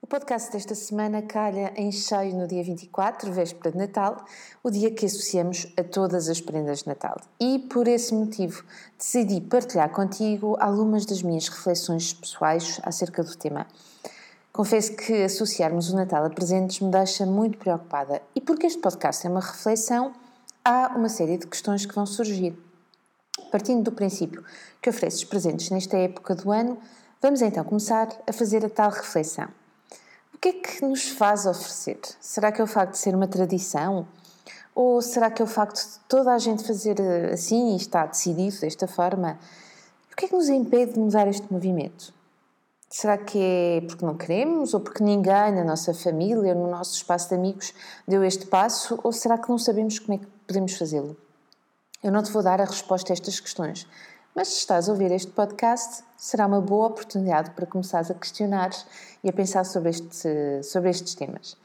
O podcast desta semana calha em cheio no dia 24, véspera de Natal, o dia que associamos a todas as prendas de Natal. E por esse motivo decidi partilhar contigo algumas das minhas reflexões pessoais acerca do tema. Confesso que associarmos o Natal a presentes me deixa muito preocupada e porque este podcast é uma reflexão, há uma série de questões que vão surgir. Partindo do princípio que ofereces presentes nesta época do ano, vamos então começar a fazer a tal reflexão. O que é que nos faz oferecer? Será que é o facto de ser uma tradição? Ou será que é o facto de toda a gente fazer eh, assim e está decidido desta forma? O que é que nos impede de mudar este movimento? Será que é porque não queremos ou porque ninguém na nossa família, no nosso espaço de amigos, deu este passo? Ou será que não sabemos como é que podemos fazê-lo? Eu não te vou dar a resposta a estas questões, mas se estás a ouvir este podcast, será uma boa oportunidade para começares a questionar e a pensar sobre, este, sobre estes temas.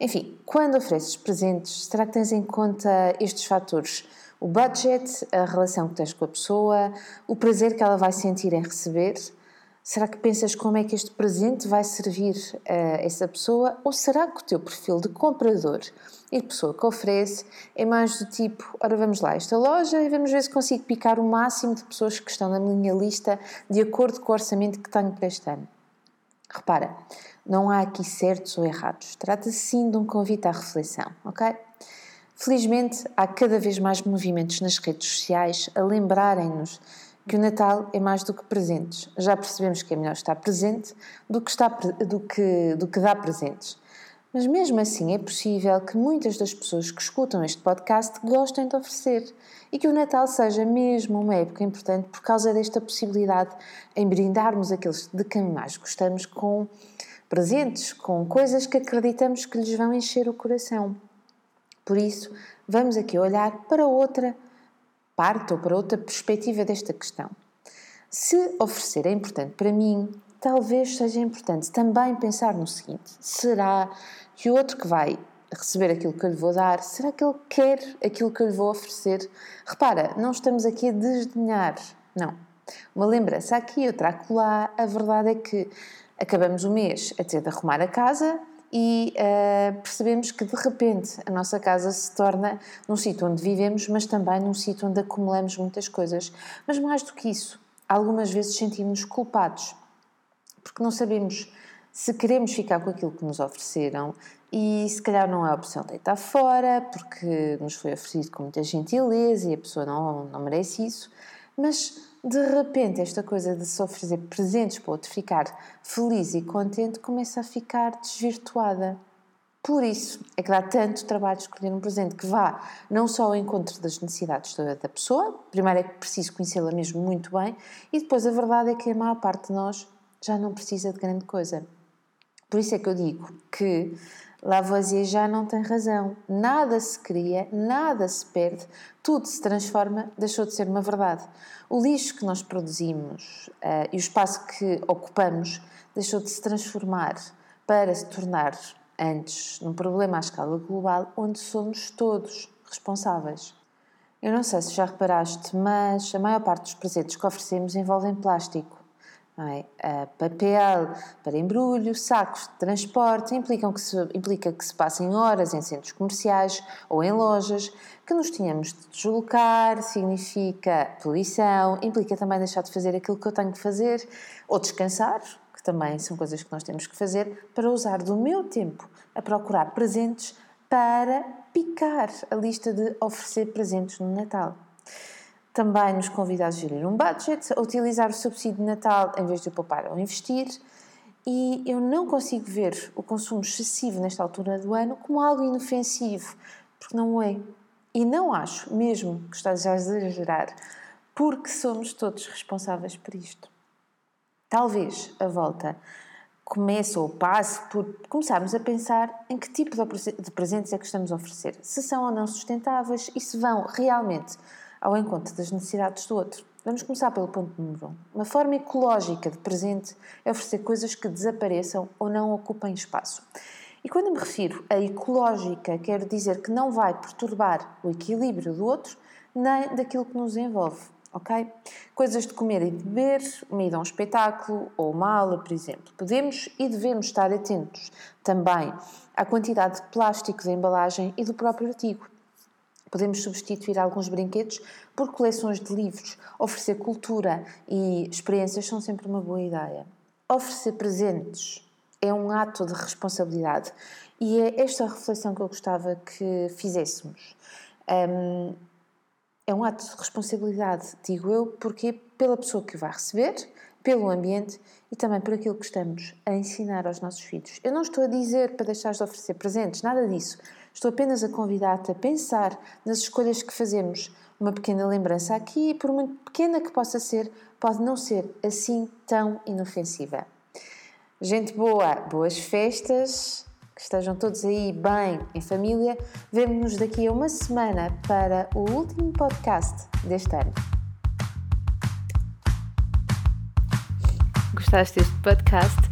Enfim, quando ofereces presentes, será que tens em conta estes fatores? O budget, a relação que tens com a pessoa, o prazer que ela vai sentir em receber? Será que pensas como é que este presente vai servir a essa pessoa? Ou será que o teu perfil de comprador e de pessoa que oferece é mais do tipo: ora, vamos lá a esta loja e vamos ver se consigo picar o máximo de pessoas que estão na minha lista de acordo com o orçamento que tenho para este ano? Repara, não há aqui certos ou errados. Trata-se sim de um convite à reflexão, ok? Felizmente, há cada vez mais movimentos nas redes sociais a lembrarem-nos que o Natal é mais do que presentes. Já percebemos que é melhor estar presente do que, está, do que, do que dar presentes. Mas mesmo assim é possível que muitas das pessoas que escutam este podcast gostem de oferecer e que o Natal seja mesmo uma época importante por causa desta possibilidade em brindarmos aqueles de quem mais gostamos com presentes, com coisas que acreditamos que lhes vão encher o coração. Por isso, vamos aqui olhar para outra parte ou para outra perspectiva desta questão. Se oferecer é importante para mim, talvez seja importante também pensar no seguinte: será que o outro que vai receber aquilo que eu lhe vou dar, será que ele quer aquilo que eu lhe vou oferecer? Repara, não estamos aqui a desdenhar, não. Uma lembrança aqui, outra lá. A verdade é que acabamos o mês a ter de arrumar a casa e uh, percebemos que de repente a nossa casa se torna num sítio onde vivemos, mas também num sítio onde acumulamos muitas coisas. Mas mais do que isso, algumas vezes sentimos-nos culpados, porque não sabemos se queremos ficar com aquilo que nos ofereceram e se calhar não é opção deitar fora, porque nos foi oferecido com muita gentileza e a pessoa não, não merece isso, mas de repente esta coisa de se oferecer presentes para outro ficar feliz e contente começa a ficar desvirtuada. Por isso é que dá tanto trabalho escolher um presente que vá não só ao encontro das necessidades da pessoa, primeiro é que preciso conhecê-la mesmo muito bem, e depois a verdade é que a maior parte de nós já não precisa de grande coisa. Por isso é que eu digo que Lavoisier já não tem razão. Nada se cria, nada se perde, tudo se transforma, deixou de ser uma verdade. O lixo que nós produzimos uh, e o espaço que ocupamos deixou de se transformar para se tornar antes num problema à escala global onde somos todos responsáveis. Eu não sei se já reparaste, mas a maior parte dos presentes que oferecemos envolvem plástico. É? papel para embrulho, sacos de transporte, implicam que se, implica que se passem horas em centros comerciais ou em lojas, que nos tínhamos de deslocar, significa poluição, implica também deixar de fazer aquilo que eu tenho de fazer, ou descansar, que também são coisas que nós temos que fazer, para usar do meu tempo a procurar presentes para picar a lista de oferecer presentes no Natal também nos convida a gerir um budget, a utilizar o subsídio de Natal em vez de poupar ou investir. E eu não consigo ver o consumo excessivo nesta altura do ano como algo inofensivo, porque não é. E não acho, mesmo que estás a exagerar, porque somos todos responsáveis por isto. Talvez a volta comece ou passe por começarmos a pensar em que tipo de presentes é que estamos a oferecer, se são ou não sustentáveis e se vão realmente ao encontro das necessidades do outro. Vamos começar pelo ponto número 1. Um. Uma forma ecológica de presente é oferecer coisas que desapareçam ou não ocupem espaço. E quando me refiro a ecológica, quero dizer que não vai perturbar o equilíbrio do outro nem daquilo que nos envolve, ok? Coisas de comer e de beber, uma ida a um espetáculo ou uma aula, por exemplo. Podemos e devemos estar atentos também à quantidade de plástico da embalagem e do próprio artigo. Podemos substituir alguns brinquedos por coleções de livros. Oferecer cultura e experiências são sempre uma boa ideia. Oferecer presentes é um ato de responsabilidade. E é esta reflexão que eu gostava que fizéssemos. Um, é um ato de responsabilidade, digo eu, porque pela pessoa que vai receber, pelo ambiente e também por aquilo que estamos a ensinar aos nossos filhos. Eu não estou a dizer para deixares de oferecer presentes, nada disso. Estou apenas a convidar-te a pensar nas escolhas que fazemos. Uma pequena lembrança aqui, e por muito pequena que possa ser, pode não ser assim tão inofensiva. Gente boa, boas festas, que estejam todos aí bem, em família. Vemo-nos daqui a uma semana para o último podcast deste ano. Gostaste deste podcast?